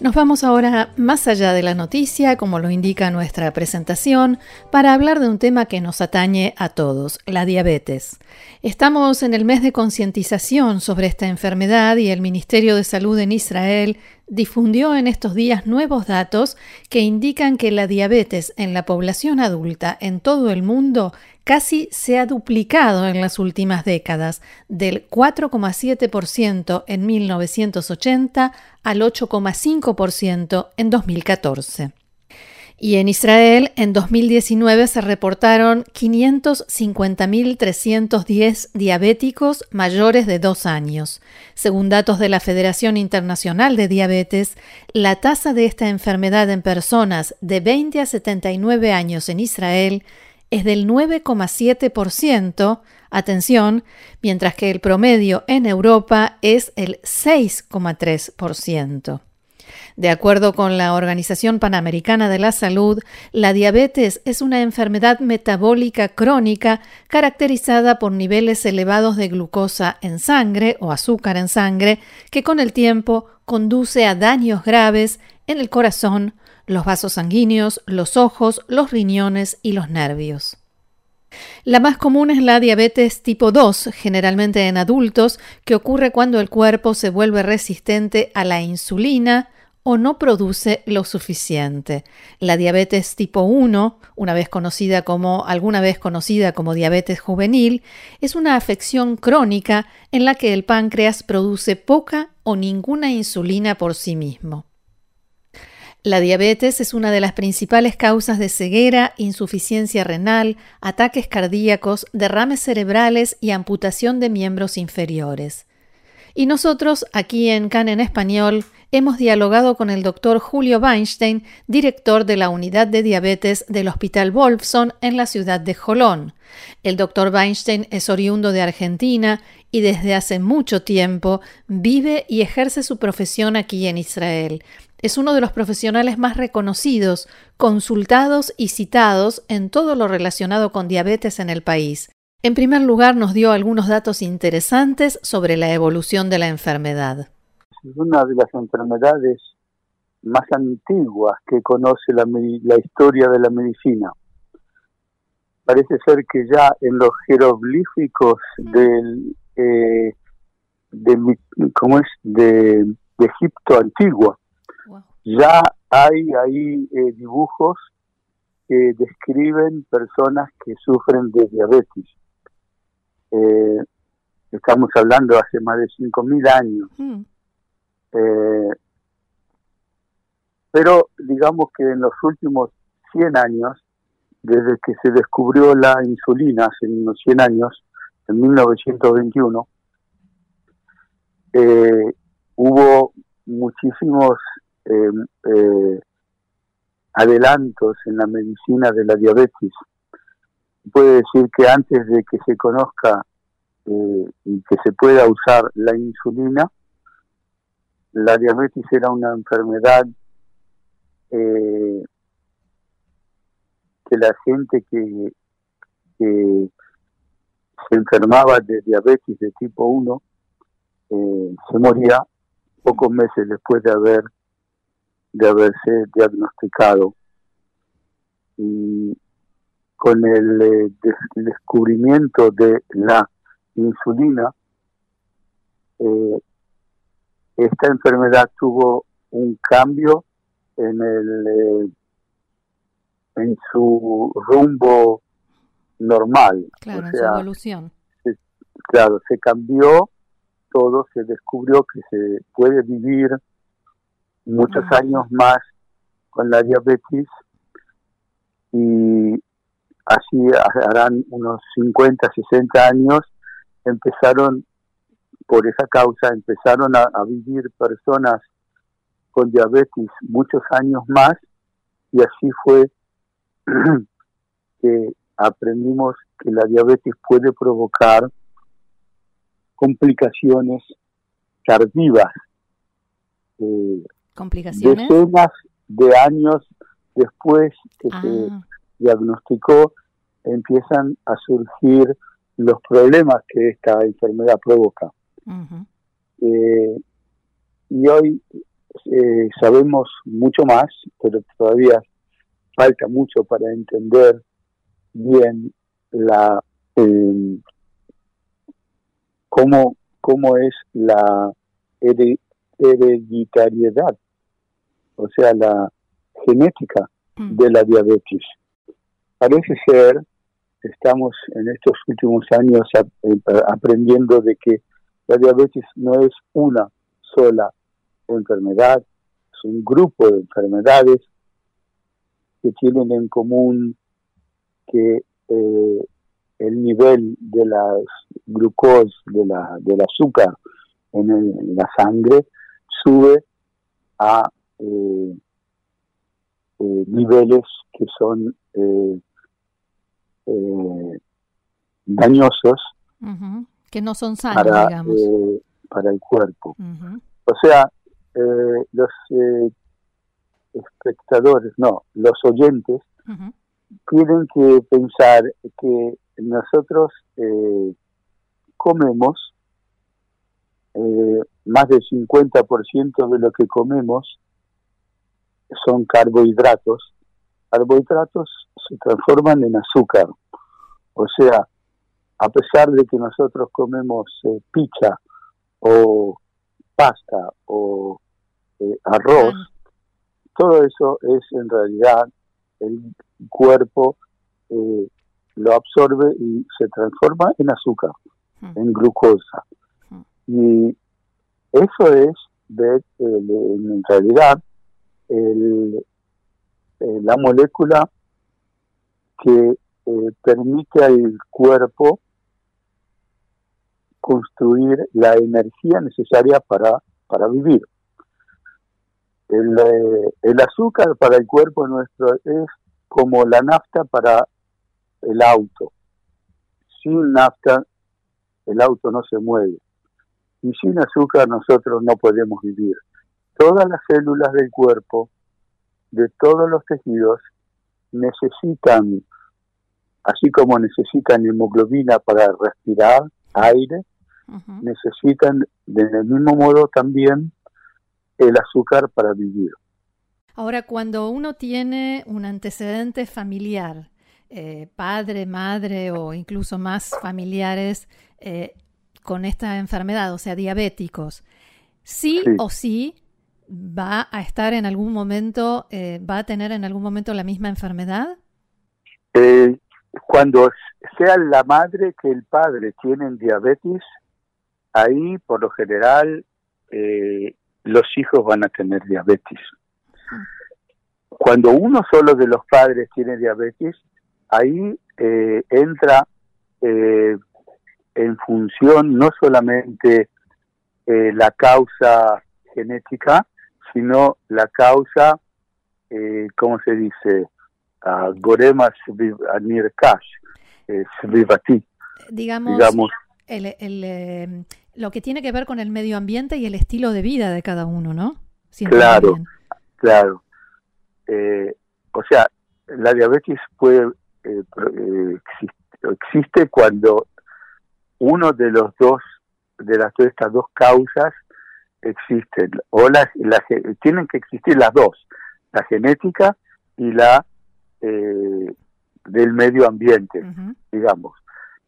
Nos vamos ahora más allá de la noticia, como lo indica nuestra presentación, para hablar de un tema que nos atañe a todos, la diabetes. Estamos en el mes de concientización sobre esta enfermedad y el Ministerio de Salud en Israel difundió en estos días nuevos datos que indican que la diabetes en la población adulta en todo el mundo casi se ha duplicado en las últimas décadas, del 4,7% en 1980 al 8,5% en 2014. Y en Israel, en 2019 se reportaron 550.310 diabéticos mayores de 2 años. Según datos de la Federación Internacional de Diabetes, la tasa de esta enfermedad en personas de 20 a 79 años en Israel es del 9,7%, atención, mientras que el promedio en Europa es el 6,3%. De acuerdo con la Organización Panamericana de la Salud, la diabetes es una enfermedad metabólica crónica caracterizada por niveles elevados de glucosa en sangre o azúcar en sangre que con el tiempo conduce a daños graves en el corazón, los vasos sanguíneos, los ojos, los riñones y los nervios. La más común es la diabetes tipo 2, generalmente en adultos, que ocurre cuando el cuerpo se vuelve resistente a la insulina, o no produce lo suficiente. La diabetes tipo 1, una vez conocida como alguna vez conocida como diabetes juvenil, es una afección crónica en la que el páncreas produce poca o ninguna insulina por sí mismo. La diabetes es una de las principales causas de ceguera, insuficiencia renal, ataques cardíacos, derrames cerebrales y amputación de miembros inferiores. Y nosotros, aquí en CAN Español, hemos dialogado con el doctor Julio Weinstein, director de la unidad de diabetes del Hospital Wolfson en la ciudad de Jolón. El doctor Weinstein es oriundo de Argentina y desde hace mucho tiempo vive y ejerce su profesión aquí en Israel. Es uno de los profesionales más reconocidos, consultados y citados en todo lo relacionado con diabetes en el país. En primer lugar, nos dio algunos datos interesantes sobre la evolución de la enfermedad es una de las enfermedades más antiguas que conoce la, historia de la medicina. Parece ser que ya en los jeroglíficos del, eh, de, ¿cómo es? De, Egipto antiguo, ya hay ahí eh, dibujos que describen personas que sufren de diabetes. Eh, estamos hablando hace más de 5.000 años. Mm. Eh, pero digamos que en los últimos 100 años, desde que se descubrió la insulina hace unos 100 años, en 1921, eh, hubo muchísimos eh, eh, adelantos en la medicina de la diabetes. Puede decir que antes de que se conozca y que se pueda usar la insulina, la diabetes era una enfermedad eh, que la gente que, se enfermaba de diabetes de tipo 1 eh, se moría pocos meses después de haber de haberse diagnosticado y con el, eh, descubrimiento de la insulina eh, esta enfermedad tuvo un cambio en el eh, en su rumbo normal. Claro, en su evolución. claro, se cambió todo, se descubrió que se puede vivir muchos años más con la diabetes y así harán unos 50, 60 años empezaron por esa causa empezaron a, vivir personas con diabetes muchos años más y así fue que aprendimos que la diabetes puede provocar complicaciones tardivas. Eh, ¿Complicaciones? Decenas de años después que se ah. diagnosticó, empiezan a surgir los problemas que esta enfermedad provoca. Eh, y hoy eh, sabemos mucho más, pero todavía falta mucho para entender bien la eh, cómo, cómo es la hereditariedad, o sea, la genética mm. de la diabetes. Parece ser, estamos en estos últimos años eh, aprendiendo de que la diabetes no es una sola enfermedad, es un grupo de enfermedades que tienen en común que eh, el nivel de las glucos, de la, del azúcar en, la sangre sube a eh, eh, niveles que son dañosos que no son sanos para, digamos. para el cuerpo. O sea los espectadores no los oyentes tienen que pensar que nosotros eh, comemos eh, más del 50% de lo que comemos son carbohidratos. Carbohidratos se transforman en azúcar. O sea, a pesar de que nosotros comemos eh, pizza o pasta o arroz, todo eso es en realidad el cuerpo eh, lo absorbe y se transforma en azúcar, hmm. en glucosa. Hmm. Y eso es, de, en realidad, el, eh, la molécula que eh, permite al cuerpo construir la energía necesaria para, para vivir. El, el azúcar para el cuerpo nuestro es como la nafta para el auto. Sin nafta el auto no se mueve. Y sin azúcar nosotros no podemos vivir. Todas las células del cuerpo, de todos los tejidos, necesitan, así como necesitan hemoglobina para respirar aire, necesitan del mismo modo también el azúcar para vivir. Ahora, cuando uno tiene un antecedente familiar, eh, padre, madre o incluso más familiares eh, con esta enfermedad, o sea, diabéticos, sí, o sí va a estar en algún momento, eh, va a tener en algún momento la misma enfermedad? cuando sea la madre que el padre tienen diabetes, ahí por lo general los hijos van a tener diabetes. Cuando uno solo de los padres tiene diabetes, ahí eh, entra eh, en función no solamente eh, la causa genética, sino la causa, ¿cómo se dice? Uh, Gorema Nirkash, Svivati. Digamos, digamos el, lo que tiene que ver con el medio ambiente y el estilo de vida de cada uno, ¿no? claro, claro. Eh, o sea, la diabetes puede eh, eh existe, cuando uno de los dos de las estas dos causas existen o las, tienen que existir las dos la genética y la eh, del medio ambiente digamos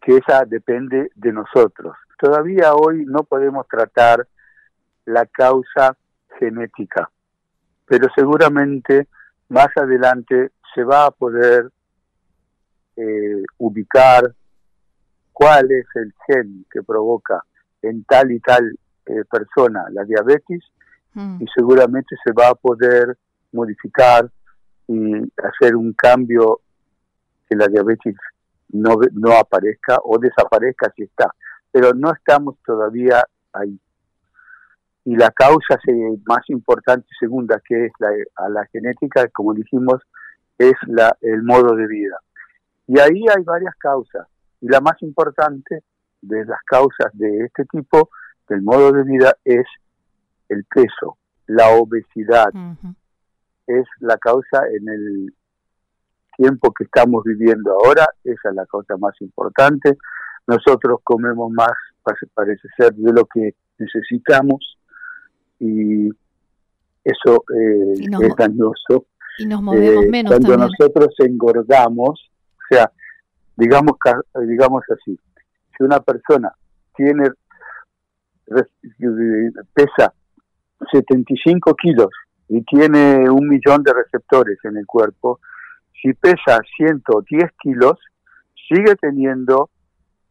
que esa depende de nosotros. Todavía hoy no podemos tratar la causa genética pero seguramente más adelante se va a poder eh, ubicar cuál es el gen que provoca en tal y tal eh, persona la diabetes mm. y seguramente se va a poder modificar y hacer un cambio que la diabetes no, no aparezca o desaparezca si está. Pero no estamos todavía ahí y la causa más importante segunda que es la, a la genética como dijimos es la, el modo de vida Y ahí hay varias causas. Y la más importante de las causas de este tipo, del modo de vida, es el peso, la obesidad. Es la causa en el tiempo que estamos viviendo ahora, esa es la causa más importante. Nosotros comemos más, parece ser, de lo que necesitamos y eso eh, es dañoso. Y nos movemos eh, menos. Cuando nosotros engordamos, o sea, digamos, digamos así, si una persona tiene pesa 75 kilos y tiene un millón de receptores en el cuerpo, si pesa 110 kilos, sigue teniendo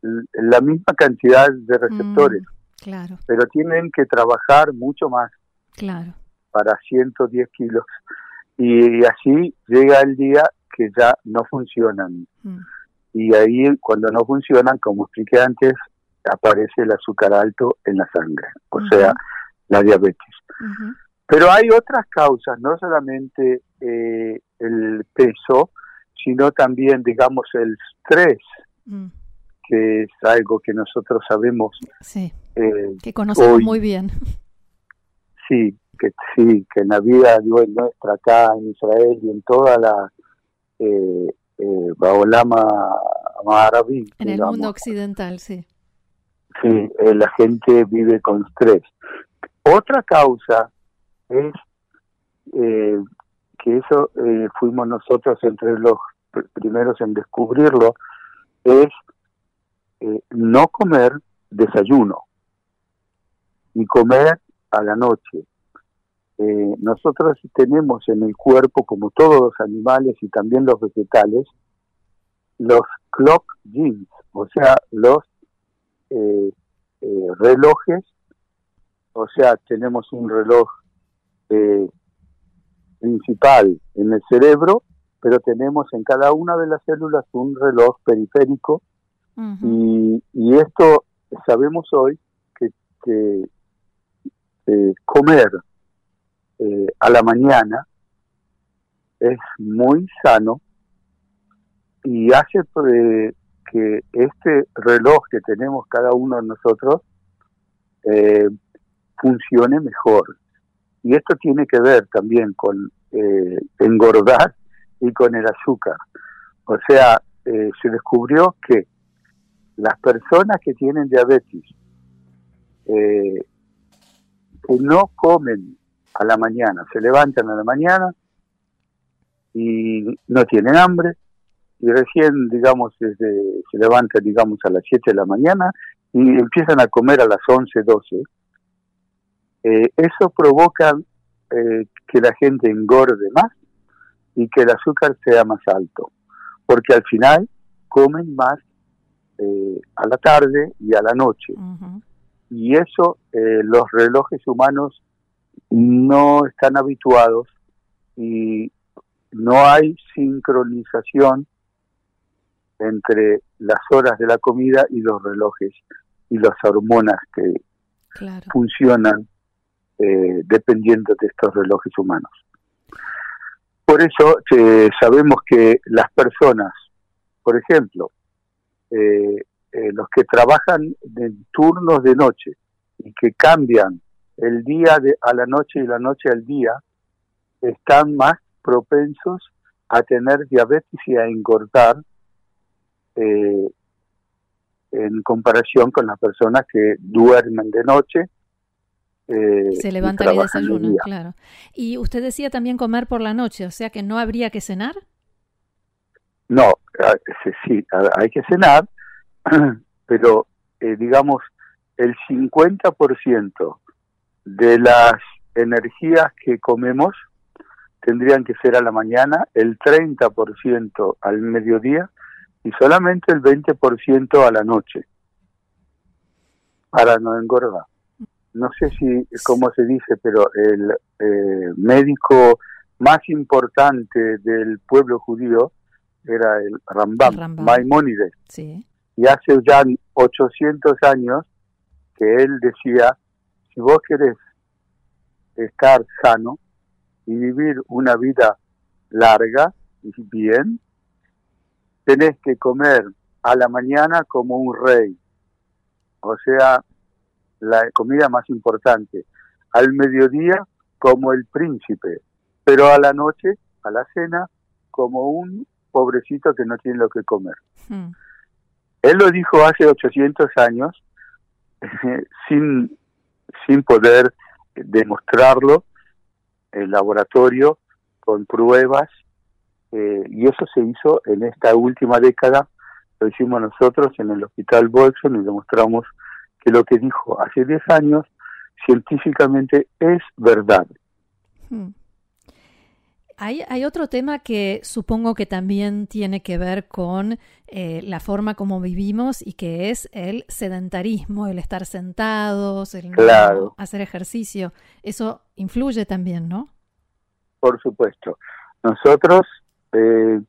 la misma cantidad de receptores. Mm, claro. Pero tienen que trabajar mucho más. Claro. Para 110 kilos. Y así llega el día que ya no funcionan. Mm. Y ahí, cuando no funcionan, como expliqué antes, aparece el azúcar alto en la sangre, o sea, la diabetes. Pero hay otras causas, no solamente eh, el peso, sino también, digamos, el estrés, mm. que es algo que nosotros sabemos. Sí, eh, que conocemos muy bien. Sí, que sí, que en la vida nuestra acá en Israel y en toda la eh, eh, Baolama En el mundo occidental, sí. Sí, eh, la gente vive con estrés. Otra causa es eh, que eso eh, fuimos nosotros entre los primeros en descubrirlo, es eh, no comer desayuno y comer a la noche. Eh, nosotros tenemos en el cuerpo, como todos los animales y también los vegetales, los clock genes, o sea, los relojes, o sea, tenemos un reloj principal en el cerebro, pero tenemos en cada una de las células un reloj periférico. Y, esto sabemos hoy que, comer eh, a la mañana es muy sano y hace eh, que este reloj que tenemos cada uno de nosotros eh, funcione mejor. Y esto tiene que ver también con eh, engordar y con el azúcar. O sea, eh, se descubrió que las personas que tienen diabetes, no comen a la mañana, se levantan a la mañana y no tienen hambre, y recién, digamos, desde, se levantan, digamos, a las 7 de la mañana y empiezan a comer a las 11, 12, eh, eso provoca eh, que la gente engorde más y que el azúcar sea más alto, porque al final comen más eh, a la tarde y a la noche. Y eso los relojes humanos no están habituados y no hay sincronización entre las horas de la comida y los relojes y las hormonas que funcionan eh, dependiendo de estos relojes humanos. Por eso eh, sabemos que las personas, por ejemplo, eh, los que trabajan en turnos de noche y que cambian el día de, a la noche y la noche al día, están más propensos a tener diabetes y a engordar en comparación con las personas que duermen de noche eh, se levanta y desayuna, claro. Y usted decía también comer por la noche, o sea que no habría que cenar. No, sí, hay que cenar, pero eh, digamos el 50% de las energías que comemos tendrían que ser a la mañana, el 30% al mediodía y solamente el 20% a la noche. Para no engordar. No sé si cómo se dice, pero el eh, médico más importante del pueblo judío era el Rambam, Maimónides. Y hace ya 800 años que él decía, si vos querés estar sano y vivir una vida larga y bien, tenés que comer a la mañana como un rey, o sea, la comida más importante, al mediodía como el príncipe, pero a la noche, a la cena, como un pobrecito que no tiene lo que comer. Hmm. Él lo dijo hace 800 años sin, sin poder demostrarlo en laboratorio con pruebas eh, y eso se hizo en esta última década, lo hicimos nosotros en el Hospital Bolson y demostramos que lo que dijo hace 10 años científicamente es verdad. Hmm. Hay, hay, otro tema que supongo que también tiene que ver con eh, la forma como vivimos y que es el sedentarismo, el estar sentados, el no hacer ejercicio. Eso influye también, ¿no? Por supuesto. Nosotros eh,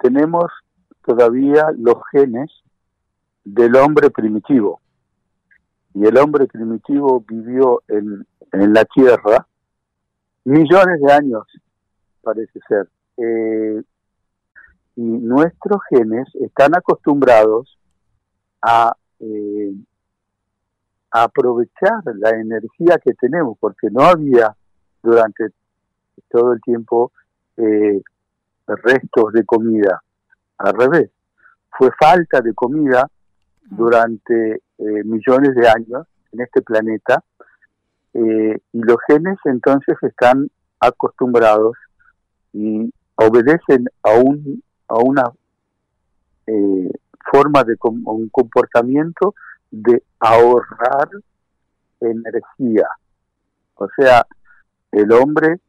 tenemos todavía los genes del hombre primitivo. Y el hombre primitivo vivió en, en la Tierra millones de años parece ser. Eh, y nuestros genes están acostumbrados a, eh, aprovechar la energía que tenemos, porque no había durante todo el tiempo eh, restos de comida. Al revés, fue falta de comida durante millones de años en este planeta y los genes entonces están acostumbrados y obedecen a un a una eh, forma de un comportamiento de ahorrar energía o sea el hombre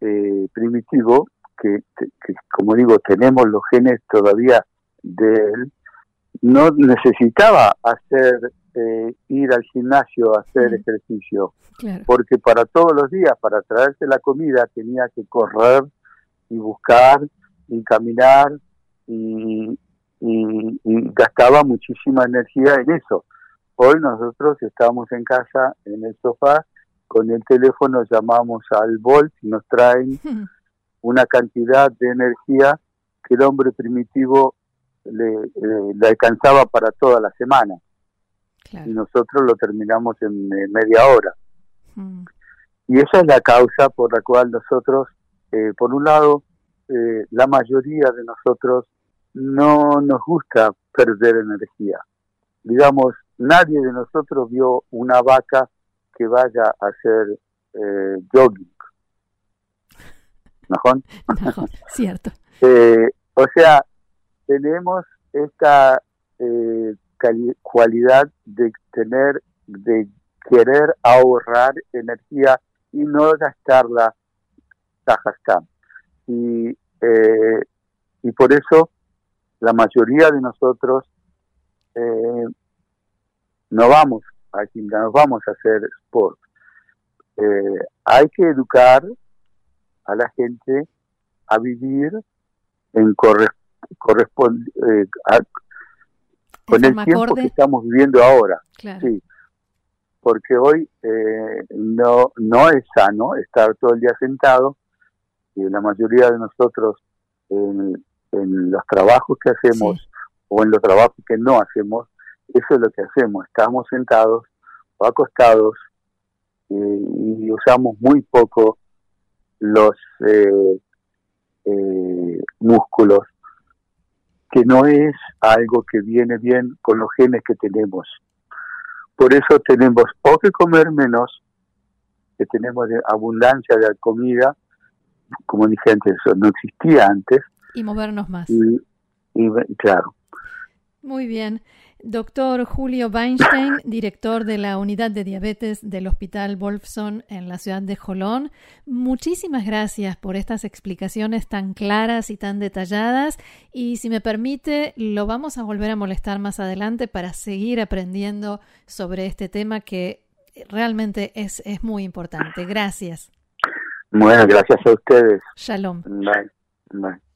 eh, primitivo que, como digo tenemos los genes todavía de él. No necesitaba hacer eh, ir al gimnasio a hacer ejercicio, porque para todos los días, para traerse la comida, tenía que correr y buscar y caminar y, gastaba muchísima energía en eso. Hoy nosotros estamos en casa, en el sofá, con el teléfono llamamos al Volt y nos traen una cantidad de energía que el hombre primitivo le, eh, le alcanzaba para toda la semana y nosotros lo terminamos en media hora. Mm. Y esa es la causa por la cual nosotros, eh, por un lado, eh, la mayoría de nosotros no nos gusta perder energía. Digamos, nadie de nosotros vio una vaca que vaya a hacer eh, ¿No, cierto. o sea, tenemos esta cualidad de tener, de querer ahorrar energía y no gastarla tajascam. Y, eh, y por eso la mayoría de nosotros eh, no vamos a no vamos a hacer sport. Eh, hay que educar a la gente a vivir en corresponde, eh, con el tiempo que estamos viviendo ahora. Sí, porque hoy eh, no, no es sano estar todo el día sentado y la mayoría de nosotros en, los trabajos que hacemos o en los trabajos que no hacemos, eso es lo que hacemos, estamos sentados o acostados y, usamos muy poco los eh, eh, músculos que no es algo que viene bien con los genes que tenemos. Por eso tenemos o que comer menos, que tenemos abundancia de comida, como dije antes, eso no existía antes. Y movernos más. y claro. Muy bien. Doctor Julio Weinstein, director de la unidad de diabetes del Hospital Wolfson en la ciudad de Jolón, muchísimas gracias por estas explicaciones tan claras y tan detalladas y si me permite lo vamos a volver a molestar más adelante para seguir aprendiendo sobre este tema que realmente es, es muy importante. Gracias. Bueno, gracias a ustedes. Shalom. Bye. Bye.